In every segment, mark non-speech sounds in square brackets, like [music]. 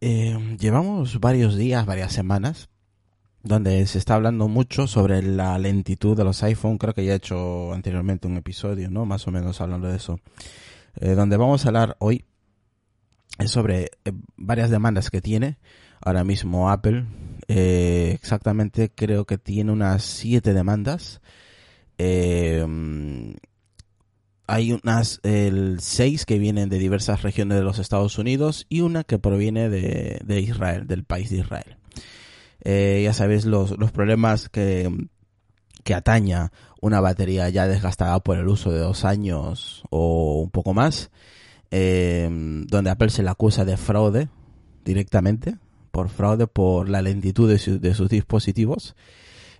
eh, llevamos varios días, varias semanas, donde se está hablando mucho sobre la lentitud de los iPhone. Creo que ya he hecho anteriormente un episodio, ¿no? Más o menos hablando de eso. Eh, donde vamos a hablar hoy es sobre eh, varias demandas que tiene ahora mismo Apple. Eh, exactamente creo que tiene unas siete demandas. Eh, hay unas el seis que vienen de diversas regiones de los Estados Unidos y una que proviene de, de Israel, del país de Israel. Eh, ya sabéis los, los problemas que, que ataña una batería ya desgastada por el uso de dos años o un poco más, eh, donde Apple se le acusa de fraude directamente, por fraude por la lentitud de sus dispositivos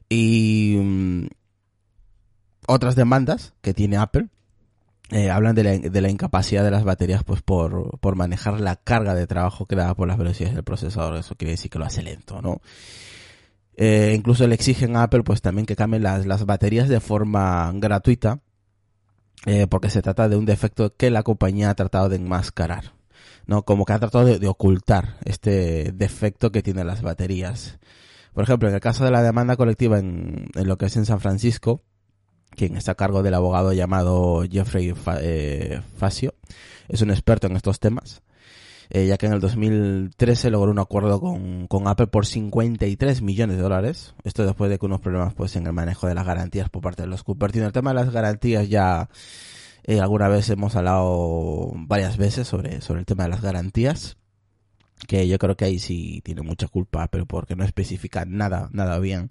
y mm, otras demandas que tiene Apple eh, hablan de la, de la incapacidad de las baterías pues por, por manejar la carga de trabajo creada por las velocidades del procesador. Eso quiere decir que lo hace lento, ¿no? Eh, incluso le exigen a Apple pues también que cambien las, las baterías de forma gratuita eh, porque se trata de un defecto que la compañía ha tratado de enmascarar. ¿no? Como que ha tratado de, ocultar este defecto que tienen las baterías. Por ejemplo, en el caso de la demanda colectiva en, en lo que es en San Francisco, quien está a cargo del abogado llamado Jeffrey Fa- eh, Facio, es un experto en estos temas, eh, ya que en el 2013 logró un acuerdo con, con Apple por 53 millones de dólares. Esto después de que unos problemas pues en el manejo de las garantías por parte de los Cupertino. El tema de las garantías ya eh, alguna vez hemos hablado varias veces sobre, sobre el tema de las garantías. Que yo creo que ahí sí tiene mucha culpa, pero porque no especifica nada, nada bien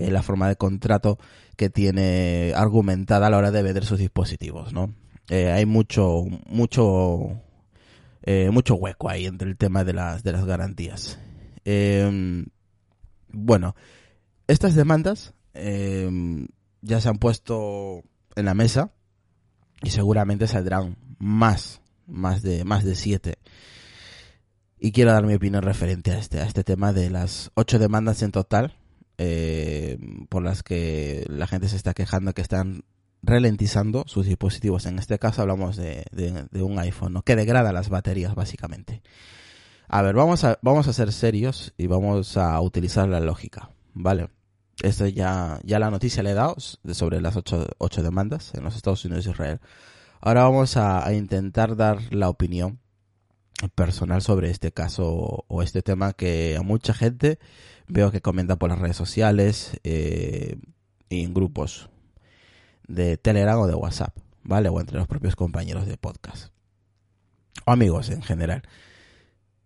eh, la forma de contrato que tiene argumentada a la hora de vender sus dispositivos, ¿no? Eh, hay mucho, mucho, eh, mucho hueco ahí entre el tema de las, de las garantías. Eh, bueno, estas demandas eh, ya se han puesto en la mesa y seguramente saldrán más, más de, más de siete. Y quiero dar mi opinión referente a este, a este tema de las ocho demandas en total eh, por las que la gente se está quejando que están ralentizando sus dispositivos. En este caso hablamos de, de, de un iPhone, ¿no? que degrada las baterías básicamente. A ver, vamos a, vamos a ser serios y vamos a utilizar la lógica, ¿vale? Esto ya, ya la noticia le he dado sobre las ocho, ocho demandas en los Estados Unidos y Israel. Ahora vamos a intentar dar la opinión personal sobre este caso o este tema que a mucha gente veo que comenta por las redes sociales eh, y en grupos de Telegram o de WhatsApp, ¿vale? O entre los propios compañeros de podcast. O amigos en general.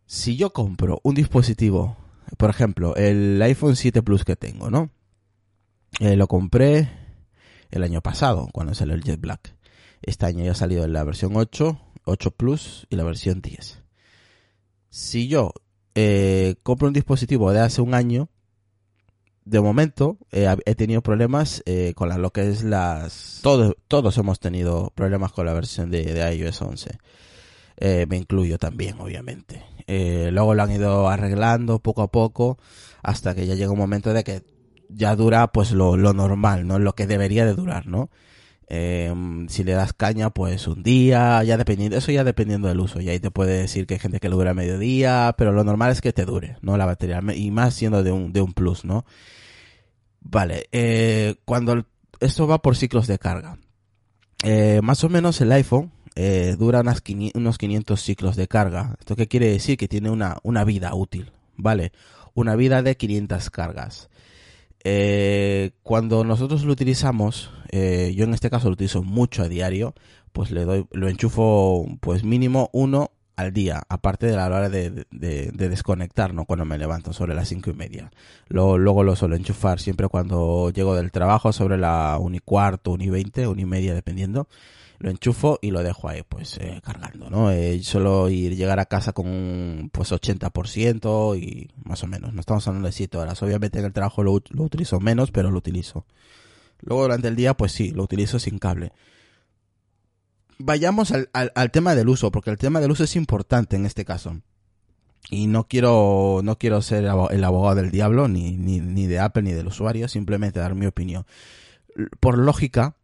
Si yo compro un dispositivo, por ejemplo, el iPhone 7 Plus que tengo, ¿no? Eh, lo compré el año pasado, cuando salió el Jet Black. Este año ya ha salido la versión 8, 8 Plus y la versión 10. Si yo eh, compro un dispositivo de hace un año, de momento eh, he tenido problemas eh, con la- lo que es las... Todos, todos hemos tenido problemas con la versión de, de iOS 11. Eh, me incluyo también, obviamente. Eh, luego lo han ido arreglando poco a poco hasta que ya llega un momento de que ya dura pues lo, lo normal, ¿no? Lo que debería de durar, ¿no? Eh, si le das caña, pues un día, ya dependiendo, eso ya dependiendo del uso. Y ahí te puede decir que hay gente que lo dura medio día, pero lo normal es que te dure, ¿no? La batería, y más siendo de un, de un plus, ¿no? Vale, eh, cuando esto va por ciclos de carga. Eh, más o menos el iPhone eh, dura unas 500 unos 500 ciclos de carga. ¿Esto qué quiere decir? Que tiene una, una vida útil, ¿vale? Una vida de 500 cargas. Eh, cuando nosotros lo utilizamos, eh, yo en este caso lo utilizo mucho a diario, pues le doy, lo enchufo pues mínimo uno al día, aparte de la hora de, de, de desconectar, ¿no? Cuando me levanto sobre las cinco y media. Luego, luego lo suelo enchufar siempre cuando llego del trabajo sobre la un y cuarto, un y veinte, un y media dependiendo. Lo enchufo y lo dejo ahí pues eh, cargando, ¿no? Eh, suelo ir llegar a casa con un pues 80% y más o menos. No estamos hablando de 7 horas. Obviamente en el trabajo lo utilizo menos, pero lo utilizo. Luego durante el día pues sí, lo utilizo sin cable vayamos al, al, al, tema del uso, porque el tema del uso es importante en este caso. Y no quiero, no quiero ser el abogado del diablo, ni, ni, ni de Apple, ni del usuario, simplemente dar mi opinión. Por lógica,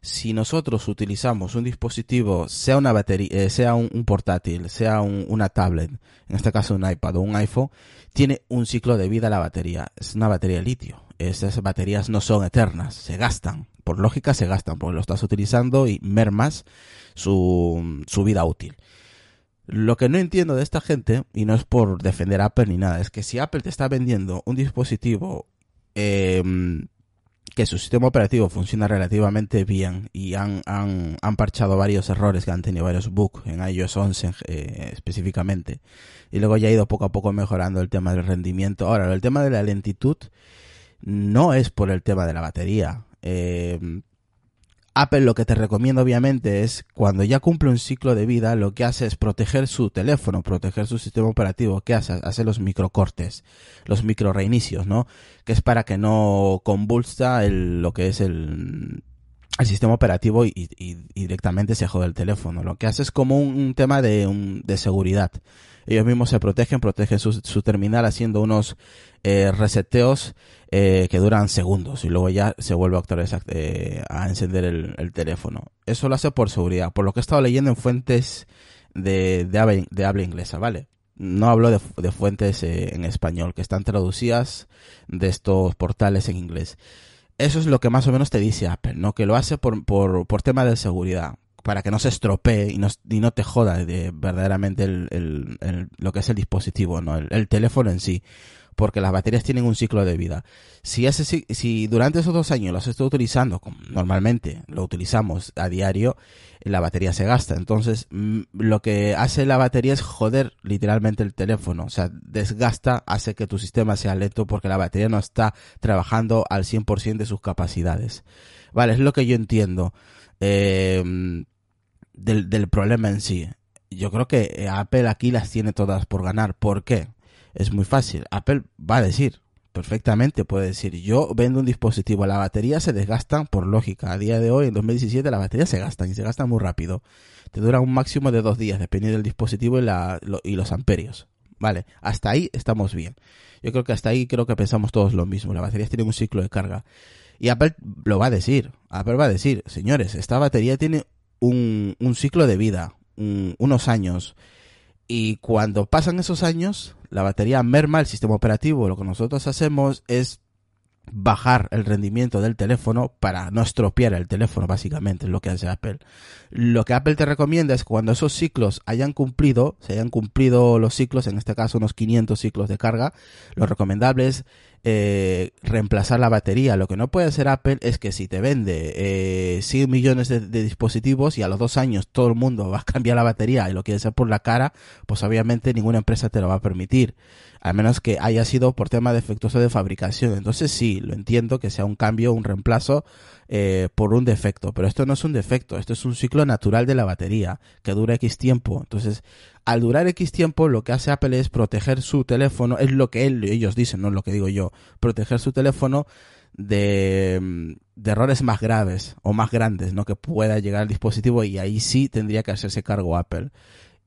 si nosotros utilizamos un dispositivo, sea una batería, eh, sea un, portátil, sea una tablet, en este caso un iPad o un iPhone, tiene un ciclo de vida la batería. Es una batería de litio. Esas baterías no son eternas, se gastan. Por lógica se gastan, porque lo estás utilizando y mermas su, su vida útil. Lo que no entiendo de esta gente, y no es por defender Apple ni nada, es que si Apple te está vendiendo un dispositivo eh, que su sistema operativo funciona relativamente bien y han, han, han, parchado varios errores que han tenido varios bugs en iOS 11 eh, específicamente y luego ya ha ido poco a poco mejorando el tema del rendimiento. Ahora, el tema de la lentitud no es por el tema de la batería. Eh, Apple lo que te recomienda obviamente es cuando ya cumple un ciclo de vida, lo que hace es proteger su teléfono, proteger su sistema operativo. ¿Qué hace? Hace los microcortes, los micro reinicios, ¿no? Que es para que no convulsa el, lo que es el, el sistema operativo y, y, directamente se jode el teléfono. Lo que hace es como un, tema de, de seguridad ellos mismos se protegen, protegen su, su terminal haciendo unos eh, reseteos eh, que duran segundos y luego ya se vuelve a, eh, a encender el, teléfono. Eso lo hace por seguridad, por lo que he estado leyendo en fuentes de, de habla inglesa, ¿vale? No hablo de, de fuentes eh, en español, que están traducidas de estos portales en inglés. Eso es lo que más o menos te dice Apple, ¿no? Que lo hace por, por, por tema de seguridad para que no se estropee y no, y no te joda de verdaderamente el, el, lo que es el dispositivo, ¿no? El, teléfono en sí. Porque las baterías tienen un ciclo de vida. Si, ese, si durante esos dos años los estoy utilizando, como normalmente lo utilizamos a diario, la batería se gasta. Entonces, mm, lo que hace la batería es joder literalmente el teléfono. O sea, desgasta, hace que tu sistema sea lento porque la batería no está trabajando al 100% de sus capacidades. Vale, es lo que yo entiendo. Eh, del, del problema en sí. Yo creo que eh, Apple aquí las tiene todas por ganar. ¿Por qué? Es muy fácil. Apple va a decir, perfectamente puede decir, yo vendo un dispositivo, la batería se desgastan por lógica. A día de hoy, en 2017, la batería se gastan y se gastan muy rápido. Te dura un máximo de dos días, dependiendo del dispositivo y, la, y los amperios. Vale, hasta ahí estamos bien. Yo creo que hasta ahí creo que pensamos todos lo mismo. La batería tiene un ciclo de carga. Y Apple lo va a decir. Apple va a decir, señores, esta batería tiene un, un ciclo de vida, unos años. Y cuando pasan esos años, la batería merma el sistema operativo. Lo que nosotros hacemos es bajar el rendimiento del teléfono para no estropear el teléfono, básicamente, es lo que hace Apple. Lo que Apple te recomienda es cuando esos ciclos hayan cumplido, se hayan cumplido los ciclos, en este caso unos 500 ciclos de carga, lo recomendable es eh, reemplazar la batería. Lo que no puede hacer Apple es que si te vende eh, 100 millones de, dispositivos y a los dos años todo el mundo va a cambiar la batería y lo quiere hacer por la cara, pues obviamente ninguna empresa te lo va a permitir. A menos que haya sido por tema defectuoso de fabricación. Entonces sí, lo entiendo que sea un cambio, un reemplazo eh, por un defecto. Pero esto no es un defecto, esto es un ciclo natural de la batería que dura X tiempo. Entonces, al durar X tiempo, lo que hace Apple es proteger su teléfono, es lo que ellos dicen, no es lo que digo yo, proteger su teléfono de, de, errores más graves o más grandes, ¿no? Que pueda llegar al dispositivo y ahí sí tendría que hacerse cargo Apple.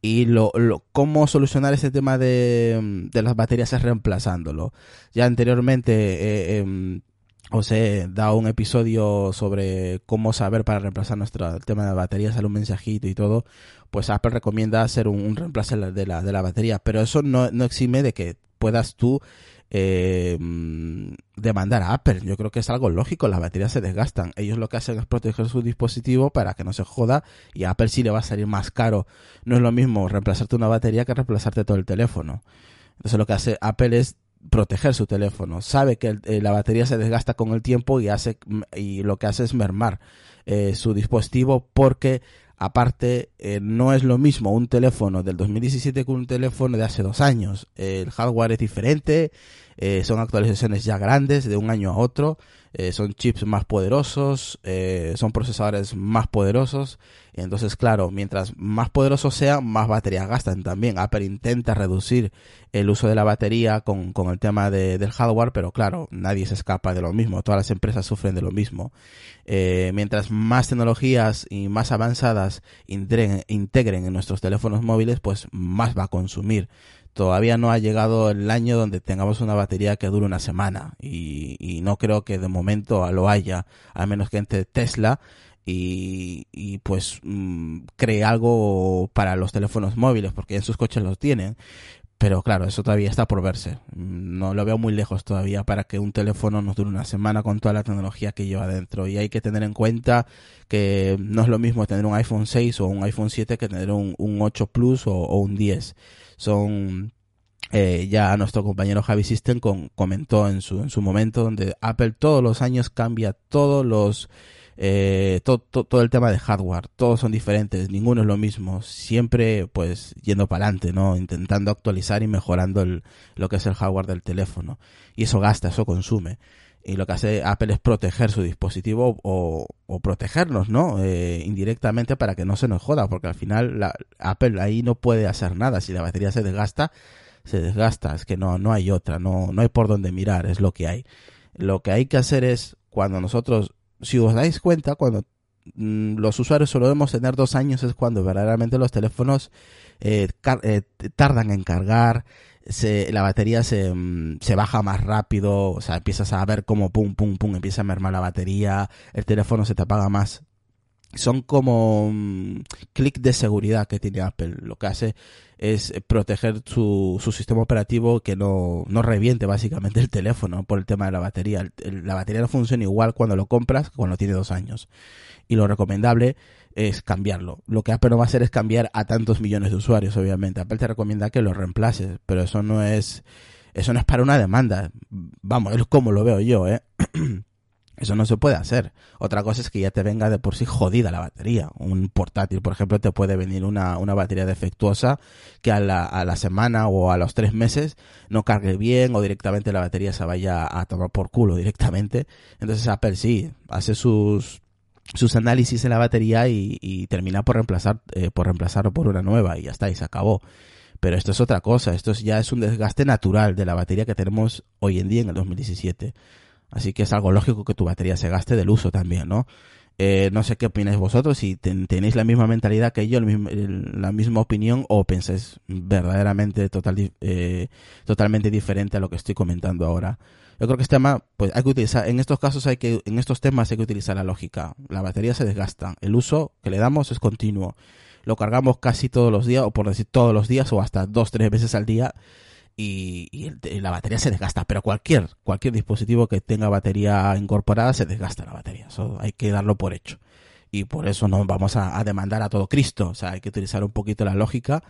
Y lo, cómo solucionar ese tema de, de las baterías es reemplazándolo. Ya anteriormente eh, em, os he dado un episodio sobre cómo saber para reemplazar nuestro tema de baterías, sale un mensajito y todo, pues Apple recomienda hacer un, reemplazo de la, de la batería, pero eso no, no exime de que puedas tú eh, demandar a Apple. Yo creo que es algo lógico, las baterías se desgastan. Ellos lo que hacen es proteger su dispositivo para que no se joda y a Apple sí le va a salir más caro. No es lo mismo reemplazarte una batería que reemplazarte todo el teléfono. Entonces lo que hace Apple es proteger su teléfono. Sabe que eh, la batería se desgasta con el tiempo y hace y lo que hace es mermar eh, su dispositivo porque aparte eh, no es lo mismo un teléfono del 2017 que un teléfono de hace dos años. el hardware es diferente, son actualizaciones ya grandes de un año a otro eh, son chips más poderosos, eh, son procesadores más poderosos. Entonces, claro, mientras más poderosos sean, más batería gastan también. Apple intenta reducir el uso de la batería con, con el tema de, del hardware, pero claro, nadie se escapa de lo mismo. Todas las empresas sufren de lo mismo. Eh, mientras más tecnologías y más avanzadas integren en nuestros teléfonos móviles, pues más va a consumir todavía no ha llegado el año donde tengamos una batería que dure una semana y, no creo que de momento lo haya, a menos que entre Tesla y, y pues mm, cree algo para los teléfonos móviles, porque en sus coches los tienen. Pero claro, eso todavía está por verse. No lo veo muy lejos todavía para que un teléfono nos dure una semana con toda la tecnología que lleva dentro. Y hay que tener en cuenta que no es lo mismo tener un iPhone 6 o un iPhone 7 que tener un, 8 Plus o, un 10. Son eh, ya nuestro compañero Javi System comentó en su, en su momento donde Apple todos los años cambia todos los eh, todo, todo, el tema de hardware, todos son diferentes, ninguno es lo mismo, siempre pues yendo para adelante, ¿no? Intentando actualizar y mejorando el, lo que es el hardware del teléfono. Y eso gasta, eso consume. Y lo que hace Apple es proteger su dispositivo o, o protegernos, ¿no? Eh, indirectamente para que no se nos joda, porque al final Apple ahí no puede hacer nada. Si la batería se desgasta, se desgasta. Es que no, no hay otra, no, no hay por dónde mirar, es lo que hay. Lo que hay que hacer es, cuando nosotros si os dais cuenta, cuando mm, los usuarios solo debemos tener dos años es cuando verdaderamente los teléfonos eh, eh, tardan en cargar, se, la batería se, mm, se, baja más rápido, o sea, empiezas a ver como pum, pum, pum, empieza a mermar la batería, el teléfono se te apaga más. Son como mm, clic de seguridad que tiene Apple. Lo que hace es proteger su, su sistema operativo que no, no reviente básicamente el teléfono por el tema de la batería. la batería no funciona igual cuando lo compras que cuando tiene dos años. Y lo recomendable es cambiarlo. Lo que Apple no va a hacer es cambiar a tantos millones de usuarios, obviamente. Apple te recomienda que lo reemplaces, pero eso no es, eso no es para una demanda. Vamos, es como lo veo yo, ¿eh? [clears throat] Eso no se puede hacer. Otra cosa es que ya te venga de por sí jodida la batería. Un portátil, por ejemplo, te puede venir una, una batería defectuosa que a la, a la semana o a los tres meses no cargue bien o directamente la batería se vaya a tomar por culo directamente. Entonces Apple sí, hace sus, sus análisis en la batería y, y termina por reemplazar, eh, por reemplazarlo por una nueva y ya está, y se acabó. Pero esto es otra cosa, esto ya es un desgaste natural de la batería que tenemos hoy en día en el 2017. Así que es algo lógico que tu batería se gaste del uso también, ¿no? Eh, no sé qué opináis vosotros, si tenéis la misma mentalidad que yo, la misma opinión, o pensáis verdaderamente total, eh, totalmente diferente a lo que estoy comentando ahora. Yo creo que este tema, pues hay que utilizar, en estos casos hay que, en estos temas hay que utilizar la lógica. La batería se desgasta, el uso que le damos es continuo. Lo cargamos casi todos los días, o por decir todos los días, o hasta dos, tres veces al día y, la batería se desgasta. Pero cualquier, cualquier dispositivo que tenga batería incorporada se desgasta la batería. Eso hay que darlo por hecho. Y por eso no vamos a, demandar a todo Cristo. O sea, hay que utilizar un poquito la lógica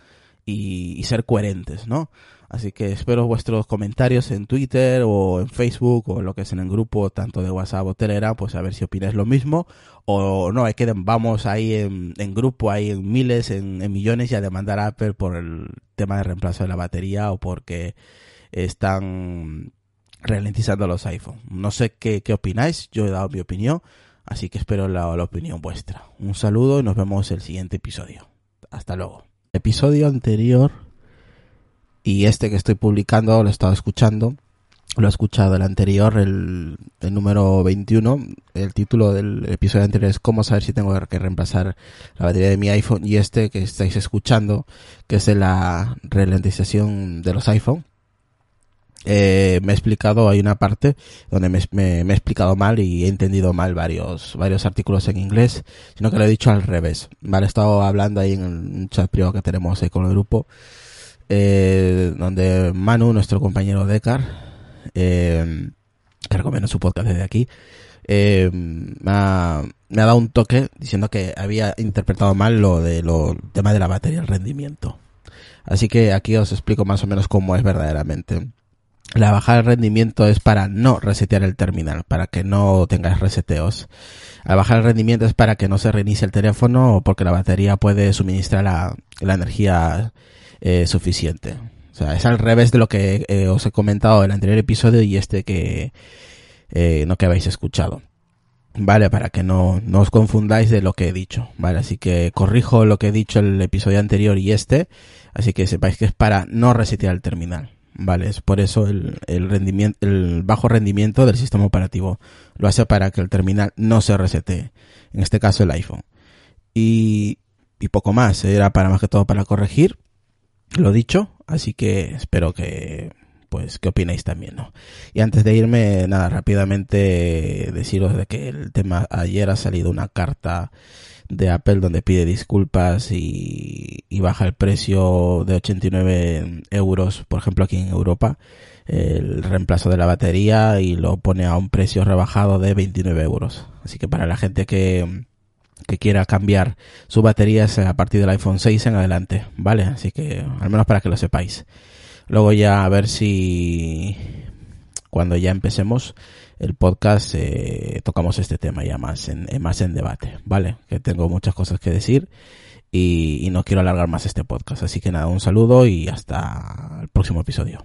y, ser coherentes, ¿no? Así que espero vuestros comentarios en Twitter o en Facebook o lo que es en el grupo, tanto de WhatsApp o Telegram, pues a ver si opináis lo mismo o no, hay que vamos ahí en, grupo, ahí en miles, en, millones y a demandar a Apple por el tema de reemplazo de la batería o porque están ralentizando los iPhone. No sé qué, qué opináis, yo he dado mi opinión, así que espero la, opinión vuestra. Un saludo y nos vemos el siguiente episodio. Hasta luego. Episodio anterior y este que estoy publicando lo he estado escuchando. Lo he escuchado el anterior, el, el número 21. El título del episodio anterior es cómo saber si tengo que reemplazar la batería de mi iPhone. Y este que estáis escuchando, que es de la ralentización de los iPhone. Eh, me he explicado, hay una parte donde me, me, me, he explicado mal y he entendido mal varios, varios artículos en inglés, sino que lo he dicho al revés. Vale, he estado hablando ahí en un chat privado que tenemos ahí con el grupo eh, donde Manu, nuestro compañero de Car, eh, que recomiendo su podcast desde aquí, eh, me, ha, dado un toque diciendo que había interpretado mal lo de lo tema de la batería, el rendimiento. Así que aquí os explico más o menos cómo es verdaderamente. La bajada de rendimiento es para no resetear el terminal, para que no tengas reseteos. La bajar el rendimiento es para que no se reinicie el teléfono o porque la batería puede suministrar la energía eh, suficiente. O sea, es al revés de lo que eh, os he comentado en el anterior episodio y este que eh, no que habéis escuchado. Vale, para que no, no os confundáis de lo que he dicho. Vale, así que corrijo lo que he dicho en el episodio anterior y este. Así que sepáis que es para no resetear el terminal. Vale, es por eso el, el rendimiento, el bajo rendimiento del sistema operativo. Lo hace para que el terminal no se resete. En este caso el iPhone. Y, y poco más. Era para más que todo para corregir lo dicho, así que espero que, pues qué opináis también, ¿no? Y antes de irme, nada, rápidamente deciros de que el tema ayer ha salido una carta de Apple donde pide disculpas y, baja el precio de 89 euros, por ejemplo aquí en Europa, el reemplazo de la batería y lo pone a un precio rebajado de 29 euros. Así que para la gente que, que quiera cambiar su batería es a partir del iPhone 6 en adelante, ¿vale? Así que al menos para que lo sepáis. Luego ya a ver si cuando ya empecemos el podcast eh, tocamos este tema ya más en, más en debate, ¿vale? Que tengo muchas cosas que decir y no quiero alargar más este podcast. Así que nada, un saludo y hasta el próximo episodio.